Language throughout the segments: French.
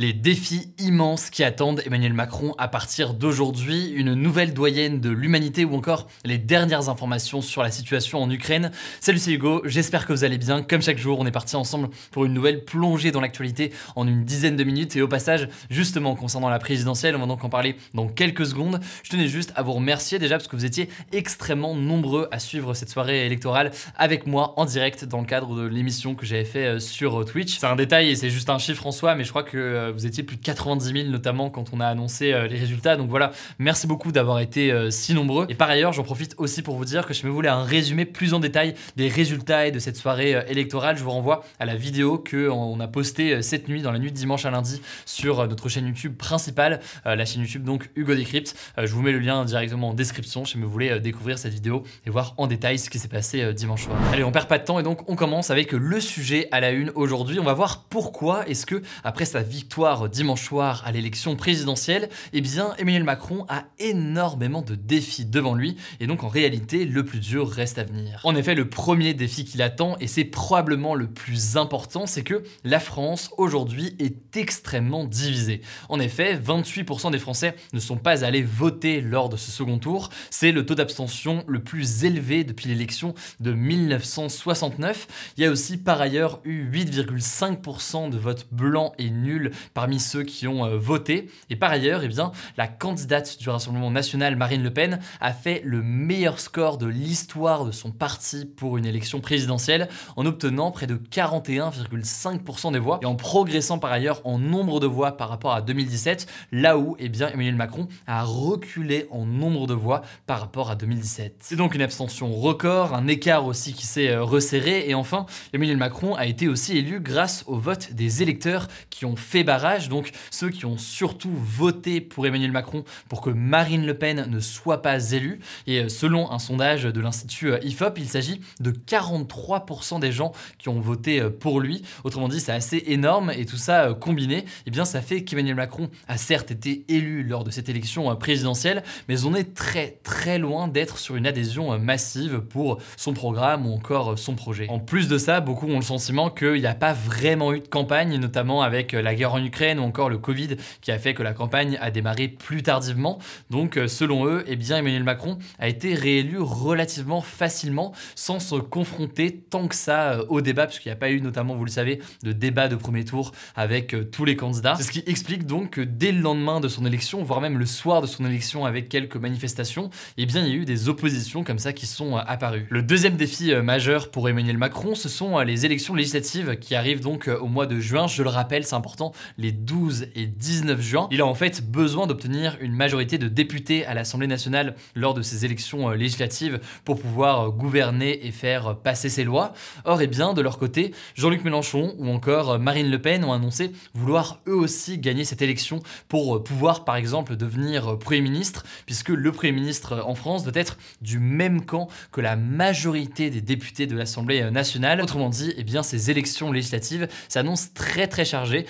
Les défis immenses qui attendent Emmanuel Macron à partir d'aujourd'hui, une nouvelle doyenne de l'humanité ou encore les dernières informations sur la situation en Ukraine. Salut c'est Hugo, j'espère que vous allez bien. Comme chaque jour, on est parti ensemble pour une nouvelle plongée dans l'actualité en une dizaine de minutes et au passage, justement concernant la présidentielle, on va donc en parler dans quelques secondes. Je tenais juste à vous remercier déjà parce que vous étiez extrêmement nombreux à suivre cette soirée électorale avec moi en direct dans le cadre de l'émission que j'avais fait euh, sur Twitch. C'est un détail et c'est juste un chiffre en soi, mais je crois que euh, vous étiez plus de 90 000 notamment quand on a annoncé euh, les résultats. Donc voilà, merci beaucoup d'avoir été euh, si nombreux. Et par ailleurs, j'en profite aussi pour vous dire que si vous voulez un résumé plus en détail des résultats et de cette soirée euh, électorale, je vous renvoie à la vidéo que on a postée cette nuit, dans la nuit de dimanche à lundi, sur notre chaîne YouTube principale, la chaîne YouTube donc Hugo Decrypt. Je vous mets le lien directement en description si vous voulez découvrir cette vidéo et voir en détail ce qui s'est passé dimanche soir. Allez, on perd pas de temps et donc on commence avec le sujet à la une aujourd'hui. On va voir pourquoi est-ce que après sa dimanche soir à l'élection présidentielle, eh bien Emmanuel Macron a énormément de défis devant lui et donc en réalité le plus dur reste à venir. En effet, le premier défi qu'il attend et c'est probablement le plus important, c'est que la France aujourd'hui est extrêmement divisée. En effet, 28% des Français ne sont pas allés voter lors de ce second tour. C'est le taux d'abstention le plus élevé depuis l'élection de 1969. Il y a aussi par ailleurs eu 8,5% de votes blancs et nuls parmi ceux qui ont euh, voté. Et par ailleurs, eh bien, la candidate du Rassemblement national, Marine Le Pen, a fait le meilleur score de l'histoire de son parti pour une élection présidentielle en obtenant près de 41,5% des voix et en progressant par ailleurs en nombre de voix par rapport à 2017, là où eh bien, Emmanuel Macron a reculé en nombre de voix par rapport à 2017. C'est donc une abstention record, un écart aussi qui s'est euh, resserré et enfin, Emmanuel Macron a été aussi élu grâce au vote des électeurs qui ont fait donc ceux qui ont surtout voté pour Emmanuel Macron pour que Marine Le Pen ne soit pas élue. Et euh, selon un sondage de l'Institut euh, IFOP, il s'agit de 43% des gens qui ont voté euh, pour lui. Autrement dit, c'est assez énorme et tout ça combiné, eh bien ça fait qu'Emmanuel Macron a certes été élu lors de cette élection présidentielle, mais on est très très loin d'être sur une adhésion massive pour son programme ou encore son projet. En plus de ça, beaucoup ont le sentiment qu'il n'y a pas vraiment eu de campagne, notamment avec la guerre en Ukraine ou encore le Covid qui a fait que la campagne a démarré plus tardivement. Donc euh, selon eux, eh bien Emmanuel Macron a été réélu relativement facilement sans se confronter tant que ça euh, au débat, puisqu'il n'y a pas eu notamment, vous le savez, de débat de premier tour avec euh, tous les candidats. C'est ce qui explique donc que dès le lendemain de son élection, voire même le soir de son élection avec quelques manifestations, eh bien il y a eu des oppositions comme ça qui sont apparues. Le deuxième défi majeur pour Emmanuel Macron, ce sont les élections législatives qui arrivent donc au mois de juin. Je le rappelle, c'est important, les 12 et 19 juin. Il a en fait besoin d'obtenir une majorité de députés à l'Assemblée nationale lors de ces élections euh, législatives pour pouvoir euh, gouverner et faire euh, passer ses lois. Or, et eh bien, de leur côté, Jean-Luc Mélenchon ou encore Marine Le Pen ont annoncé vouloir eux aussi gagner cette élection pour pouvoir, par exemple, devenir Premier ministre, puisque le Premier ministre en France doit être du même camp que la majorité des députés de l'Assemblée nationale. Autrement dit, eh bien, ces élections législatives s'annoncent très très chargées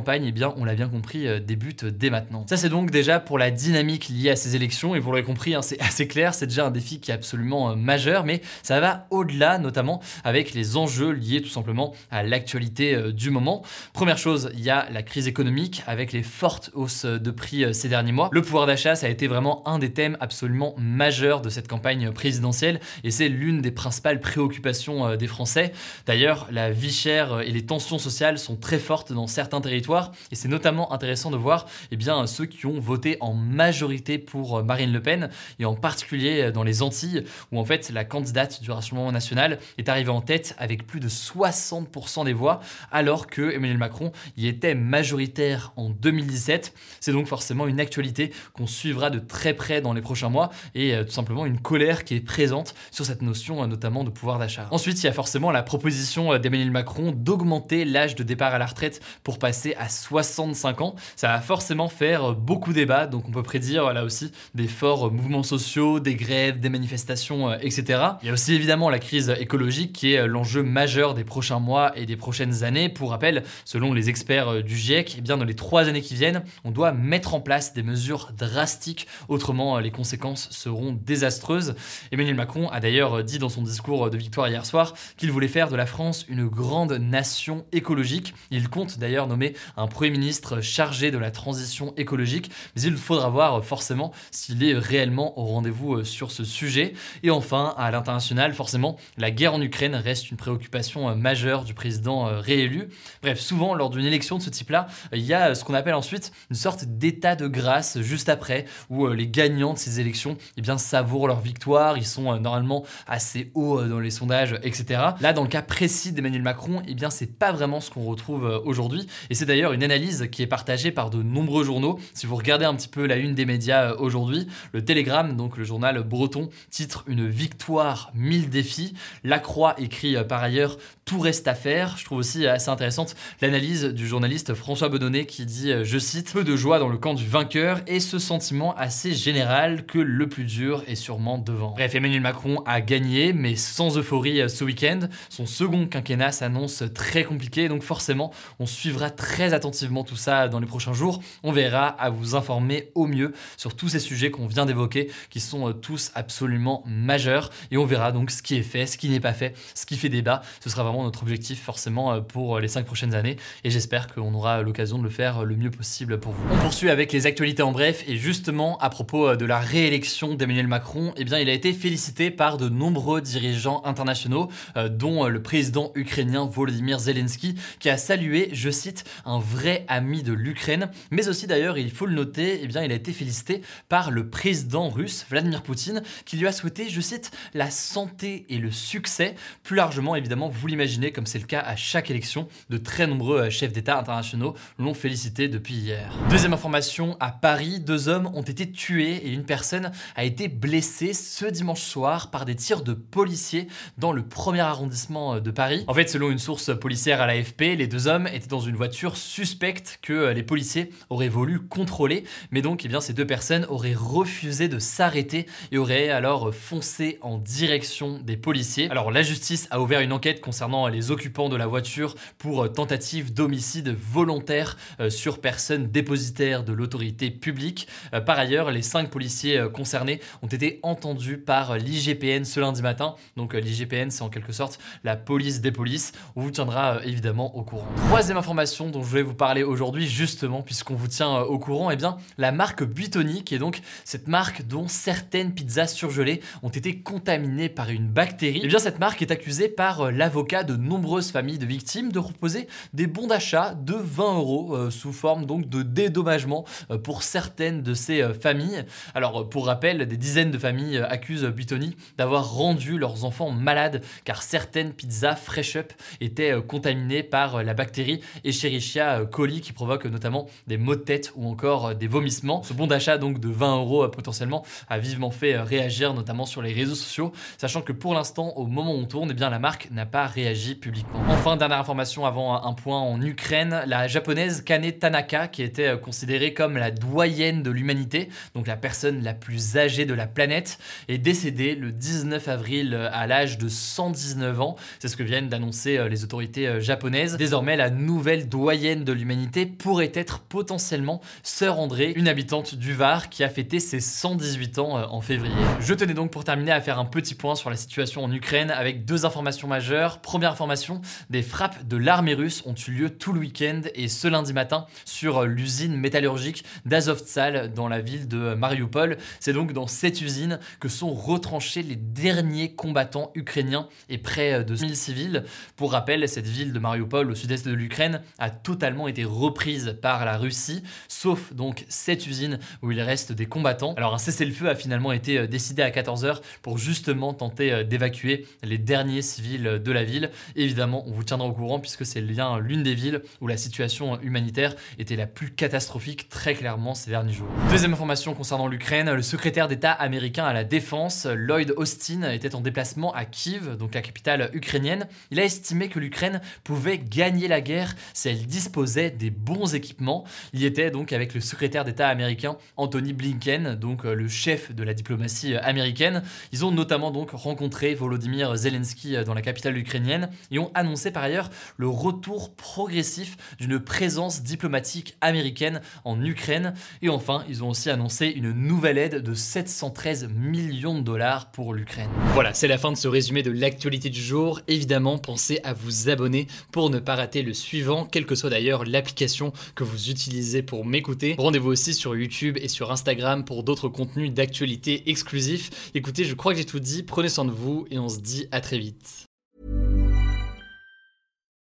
campagne eh bien, on l'a bien compris, euh, débute dès maintenant. Ça, c'est donc déjà pour la dynamique liée à ces élections, et vous l'aurez compris, hein, c'est assez clair, c'est déjà un défi qui est absolument euh, majeur, mais ça va au-delà, notamment avec les enjeux liés tout simplement à l'actualité euh, du moment. Première chose, il y a la crise économique avec les fortes hausses de prix ces derniers mois. Le pouvoir d'achat, ça a été vraiment un des thèmes absolument majeurs de cette campagne présidentielle, et c'est l'une des principales préoccupations des Français. D'ailleurs, la vie chère et les tensions sociales sont très fortes dans certains territoires Et c'est notamment intéressant de voir eh bien, ceux qui ont voté en majorité pour Marine Le Pen, et en particulier dans les Antilles, où en fait la candidate du Rassemblement national est arrivée en tête avec plus de 60% des voix, alors que Emmanuel Macron y était majoritaire en 2017. C'est donc forcément une actualité qu'on suivra de très près dans les prochains mois et euh, tout simplement une colère qui est présente sur cette notion euh, notamment de pouvoir d'achat. Ensuite, il y a forcément la proposition euh, d'Emmanuel Macron d'augmenter l'âge de départ à la retraite pour passer à 65 ans. Ça va forcément faire beaucoup débat, donc on peut prédire là aussi des forts mouvements sociaux, des grèves, des manifestations, etc. Il y a aussi évidemment la crise écologique qui est l'enjeu majeur des prochains mois et des prochaines années. Pour rappel, selon les experts du GIEC, eh bien dans les trois années qui viennent, on doit mettre en place des mesures drastiques, autrement les conséquences seront désastreuses. Emmanuel Macron a d'ailleurs dit dans son discours de victoire hier soir qu'il voulait faire de la France une grande nation écologique. Il compte d'ailleurs nommer un Premier ministre chargé de la transition écologique, mais il faudra voir forcément s'il est réellement au rendez-vous euh, sur ce sujet. Et enfin, à l'international, forcément, la guerre en Ukraine reste une préoccupation euh, majeure du président euh, réélu. Bref, souvent, lors d'une élection de ce type-là, il y a ce qu'on appelle ensuite une sorte d'état de grâce juste après, où les gagnants de ces élections eh bien, savourent leur victoire, ils sont normalement assez hauts dans les sondages, etc. Là, dans le cas précis d'Emmanuel Macron, eh bien, c'est pas vraiment ce qu'on retrouve aujourd'hui. D'ailleurs une analyse qui est partagée par de nombreux journaux. Si vous regardez un petit peu la une des médias aujourd'hui, le Télégramme, donc le journal breton, titre Une victoire, mille défis. La Croix écrit par ailleurs tout reste à faire. Je trouve aussi assez intéressante l'analyse du journaliste François Bedonnet qui dit, euh, je cite, peu de joie dans le camp du vainqueur et ce sentiment assez général que le plus dur est sûrement devant. Bref, Emmanuel Macron a gagné, mais sans euphorie euh, ce week-end. Son second quinquennat s'annonce très compliqué, donc forcément, on suivra très attentivement tout ça dans les prochains jours. On verra à vous informer au mieux sur tous ces sujets qu'on vient d'évoquer, qui sont euh, tous absolument majeurs, et on verra donc ce qui est fait, ce qui n'est pas fait, ce qui fait débat. Ce sera vraiment notre objectif forcément euh, pour les cinq prochaines années et j'espère qu'on aura l'occasion de le faire le mieux possible pour vous. On poursuit avec les actualités en bref et justement à propos euh, de la réélection d'Emmanuel Macron, eh bien il a été félicité par de nombreux dirigeants internationaux euh, dont le président ukrainien Volodymyr Zelensky qui a salué, je cite, un vrai ami de l'Ukraine, mais aussi d'ailleurs, il faut le noter, eh bien il a été félicité par le président russe Vladimir Poutine qui lui a souhaité, je cite, la santé et le succès. Plus largement évidemment, vous l'imaginez comme c'est le cas à chaque élection, de très nombreux euh, chefs d'État internationaux l'ont félicité depuis hier. Deuxième information, à Paris, deux hommes ont été tués et une personne a été blessée ce dimanche soir par des tirs de policiers dans le premier arrondissement euh, de Paris. En fait, selon une source policière à l'AFP, les deux hommes étaient dans une voiture suspecte que euh, les policiers auraient voulu contrôler, mais donc eh bien, ces deux personnes auraient refusé de s'arrêter et auraient alors foncé en direction des policiers. Alors la justice a ouvert une enquête concernant les occupants de la voiture pour euh, tentative d'homicide volontaire euh, sur personne dépositaire de l'autorité publique. Euh, par ailleurs, les cinq policiers concernés ont été entendus par l'IGPN ce lundi matin. Donc l'IGPN, c'est en quelque sorte la police des polices. On vous tiendra évidemment au courant. Troisième information dont je voulais vous parler aujourd'hui, justement, puisqu'on vous tient au courant, eh bien, la marque Buitoni, qui est donc cette marque dont certaines pizzas surgelées ont été contaminées par une bactérie. Eh bien, cette marque est accusée par l'avocat de nombreuses familles de victimes de proposer des bons d'achat de 20 euros euh, sous forme donc de dédommagement euh, pour certaines de ces euh, familles. Alors pour rappel, des dizaines de familles accusent Buitoni d'avoir rendu leurs enfants malades car certaines pizzas Fresh Up étaient contaminées par la bactérie Escherichia coli qui provoque notamment des maux de tête ou encore des vomissements. Ce bon d'achat donc de 20 euros potentiellement a vivement fait réagir notamment sur les réseaux sociaux, sachant que pour l'instant au moment où on tourne, eh la marque n'a pas réagi publiquement. Enfin, dernière information avant un point en Ukraine, la japonaise Kane Tanaka, qui était euh, considérée comme la doyenne de l'humanité, donc la personne la plus âgée de la planète, est décédée le 19 avril euh, à l'âge de 119 ans. C'est ce que viennent d'annoncer euh, les autorités japonaises. Désormais, la nouvelle doyenne de l'humanité pourrait être potentiellement Sœur André, une habitante du Var qui a fêté ses 118 ans en février. Je tenais donc pour terminer à faire un petit point sur la situation en Ukraine avec deux informations majeures. Information, des frappes de l'armée russe ont eu lieu tout le week-end et ce lundi matin sur l'usine métallurgique d'Azovtsal dans la ville de Mariupol. C'est donc dans cette usine que sont retranchés les derniers combattants ukrainiens et près de 1000 civils. Pour rappel, cette ville de Mariupol au sud-est de l'Ukraine a totalement été reprise par la Russie, sauf donc cette usine où il reste des combattants. Alors un cessez-le-feu a finalement été euh, décidé à 14h pour justement tenter euh, d'évacuer les derniers civils de la ville. Évidemment, on vous tiendra au courant puisque c'est l'une des villes où la situation humanitaire était la plus catastrophique très clairement ces derniers jours. Deuxième information concernant l'Ukraine, le secrétaire d'État américain à la défense, Lloyd Austin, était en déplacement à Kiev, donc la capitale ukrainienne. Il a estimé que l'Ukraine pouvait gagner la guerre si elle disposait des bons équipements. Il était donc avec le secrétaire d'État américain Anthony Blinken, donc euh, le chef de la diplomatie euh, américaine. Ils ont notamment donc rencontré Volodymyr Zelensky euh, dans la capitale ukrainienne et ont annoncé par ailleurs le retour progressif d'une présence diplomatique américaine en Ukraine. Et enfin, ils ont aussi annoncé une nouvelle aide de 713 millions de dollars pour l'Ukraine. Voilà, c'est la fin de ce résumé de l'actualité du jour. Évidemment, pensez à vous abonner pour ne pas rater le suivant, quelle que soit d'ailleurs l'application que vous utilisez pour m'écouter. Rendez-vous aussi sur YouTube et sur Instagram pour d'autres contenus d'actualité exclusifs. Écoutez, je crois que j'ai tout dit, prenez soin de vous et on se dit à très vite.